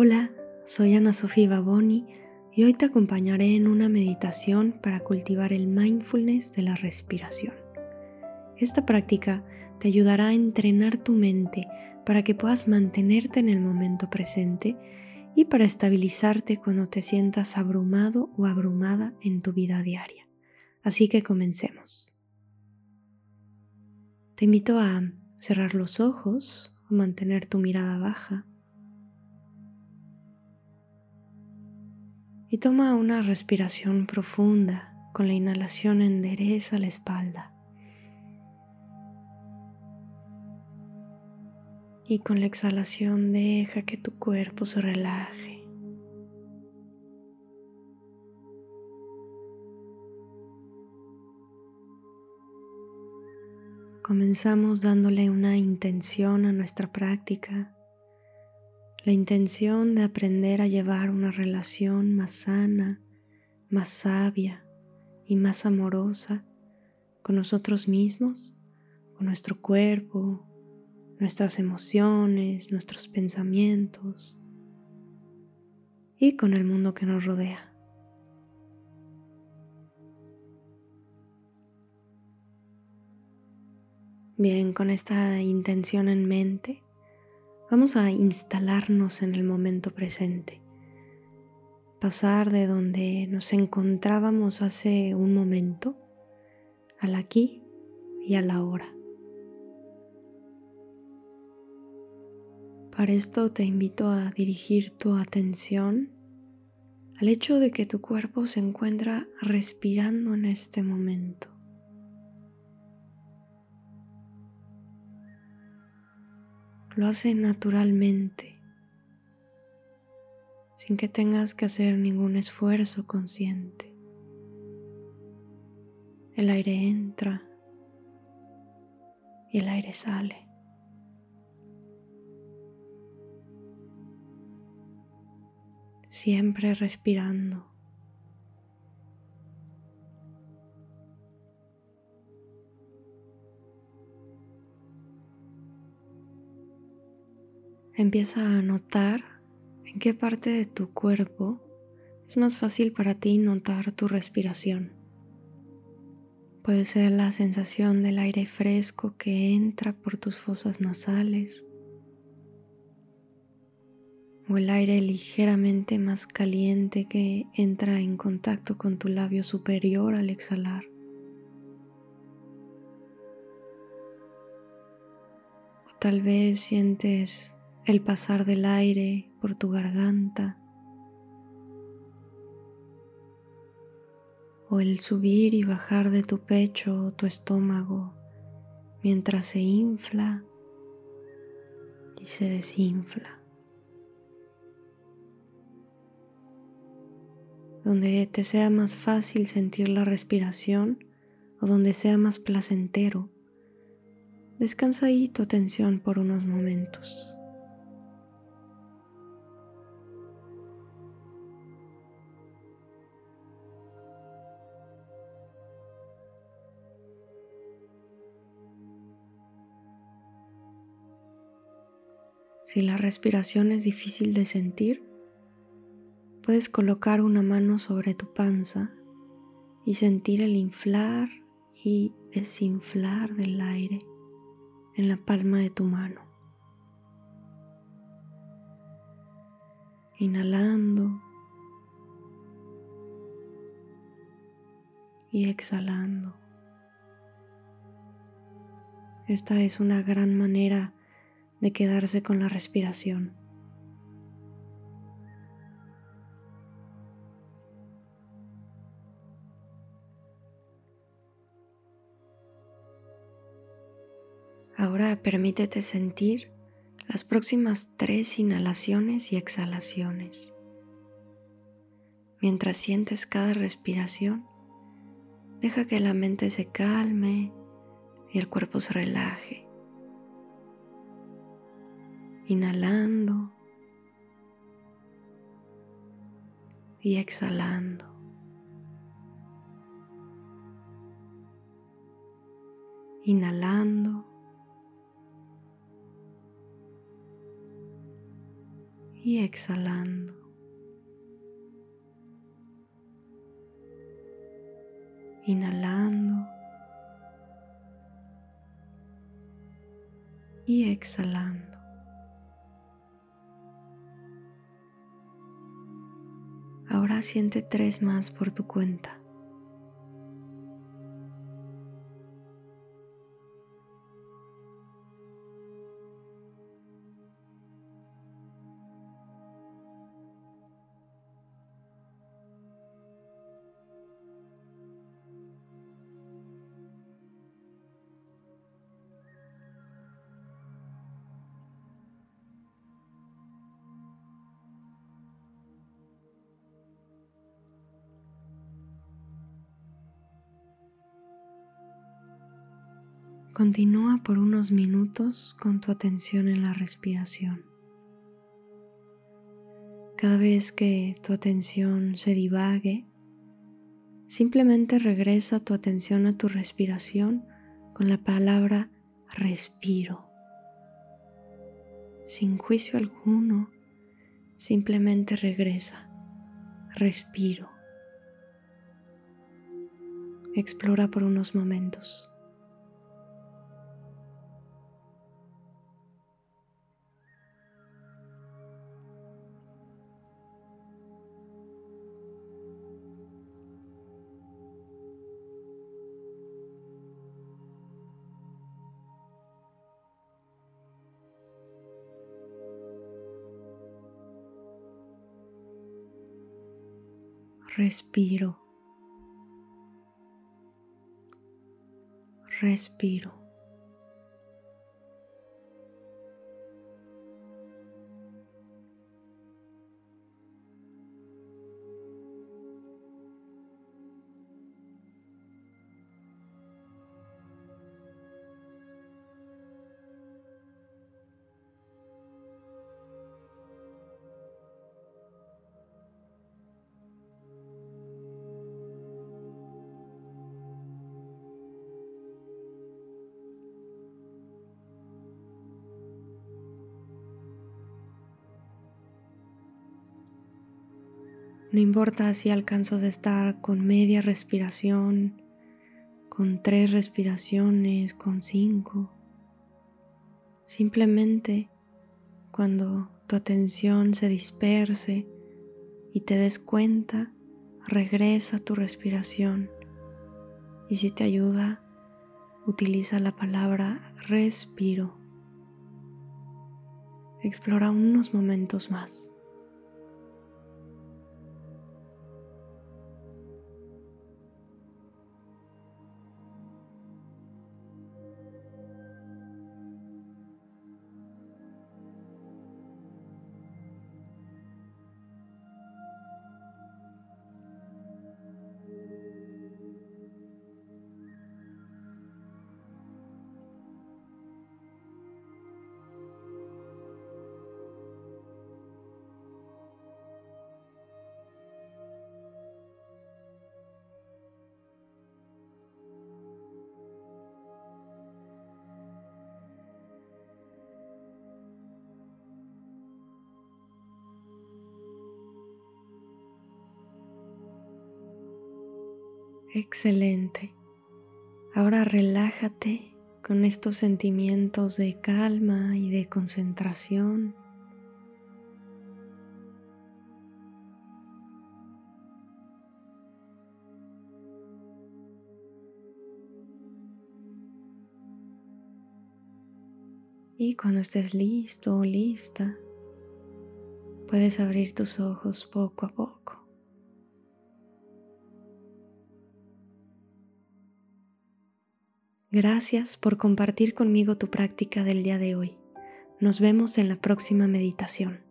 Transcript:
Hola, soy Ana Sofía Baboni y hoy te acompañaré en una meditación para cultivar el mindfulness de la respiración. Esta práctica te ayudará a entrenar tu mente para que puedas mantenerte en el momento presente y para estabilizarte cuando te sientas abrumado o abrumada en tu vida diaria. Así que comencemos. Te invito a cerrar los ojos o mantener tu mirada baja y toma una respiración profunda. Con la inhalación endereza la espalda. Y con la exhalación deja que tu cuerpo se relaje. Comenzamos dándole una intención a nuestra práctica la intención de aprender a llevar una relación más sana, más sabia y más amorosa con nosotros mismos, con nuestro cuerpo, nuestras emociones, nuestros pensamientos y con el mundo que nos rodea. Bien, con esta intención en mente, Vamos a instalarnos en el momento presente, pasar de donde nos encontrábamos hace un momento al aquí y a la hora. Para esto te invito a dirigir tu atención al hecho de que tu cuerpo se encuentra respirando en este momento. Lo hace naturalmente, sin que tengas que hacer ningún esfuerzo consciente. El aire entra y el aire sale. Siempre respirando. Empieza a notar en qué parte de tu cuerpo es más fácil para ti notar tu respiración. Puede ser la sensación del aire fresco que entra por tus fosas nasales o el aire ligeramente más caliente que entra en contacto con tu labio superior al exhalar. O tal vez sientes el pasar del aire por tu garganta o el subir y bajar de tu pecho o tu estómago mientras se infla y se desinfla. Donde te sea más fácil sentir la respiración o donde sea más placentero, descansa ahí tu atención por unos momentos. Si la respiración es difícil de sentir, puedes colocar una mano sobre tu panza y sentir el inflar y desinflar del aire en la palma de tu mano. Inhalando y exhalando. Esta es una gran manera de quedarse con la respiración. Ahora permítete sentir las próximas tres inhalaciones y exhalaciones. Mientras sientes cada respiración, deja que la mente se calme y el cuerpo se relaje inhalando y exhalando. Inhalando y exhalando. Inhalando y exhalando. Siente tres más por tu cuenta. Continúa por unos minutos con tu atención en la respiración. Cada vez que tu atención se divague, simplemente regresa tu atención a tu respiración con la palabra respiro. Sin juicio alguno, simplemente regresa, respiro. Explora por unos momentos. Respiro, respiro. No importa si alcanzas a estar con media respiración, con tres respiraciones, con cinco. Simplemente cuando tu atención se disperse y te des cuenta, regresa a tu respiración. Y si te ayuda, utiliza la palabra respiro. Explora unos momentos más. Excelente. Ahora relájate con estos sentimientos de calma y de concentración. Y cuando estés listo o lista, puedes abrir tus ojos poco a poco. Gracias por compartir conmigo tu práctica del día de hoy. Nos vemos en la próxima meditación.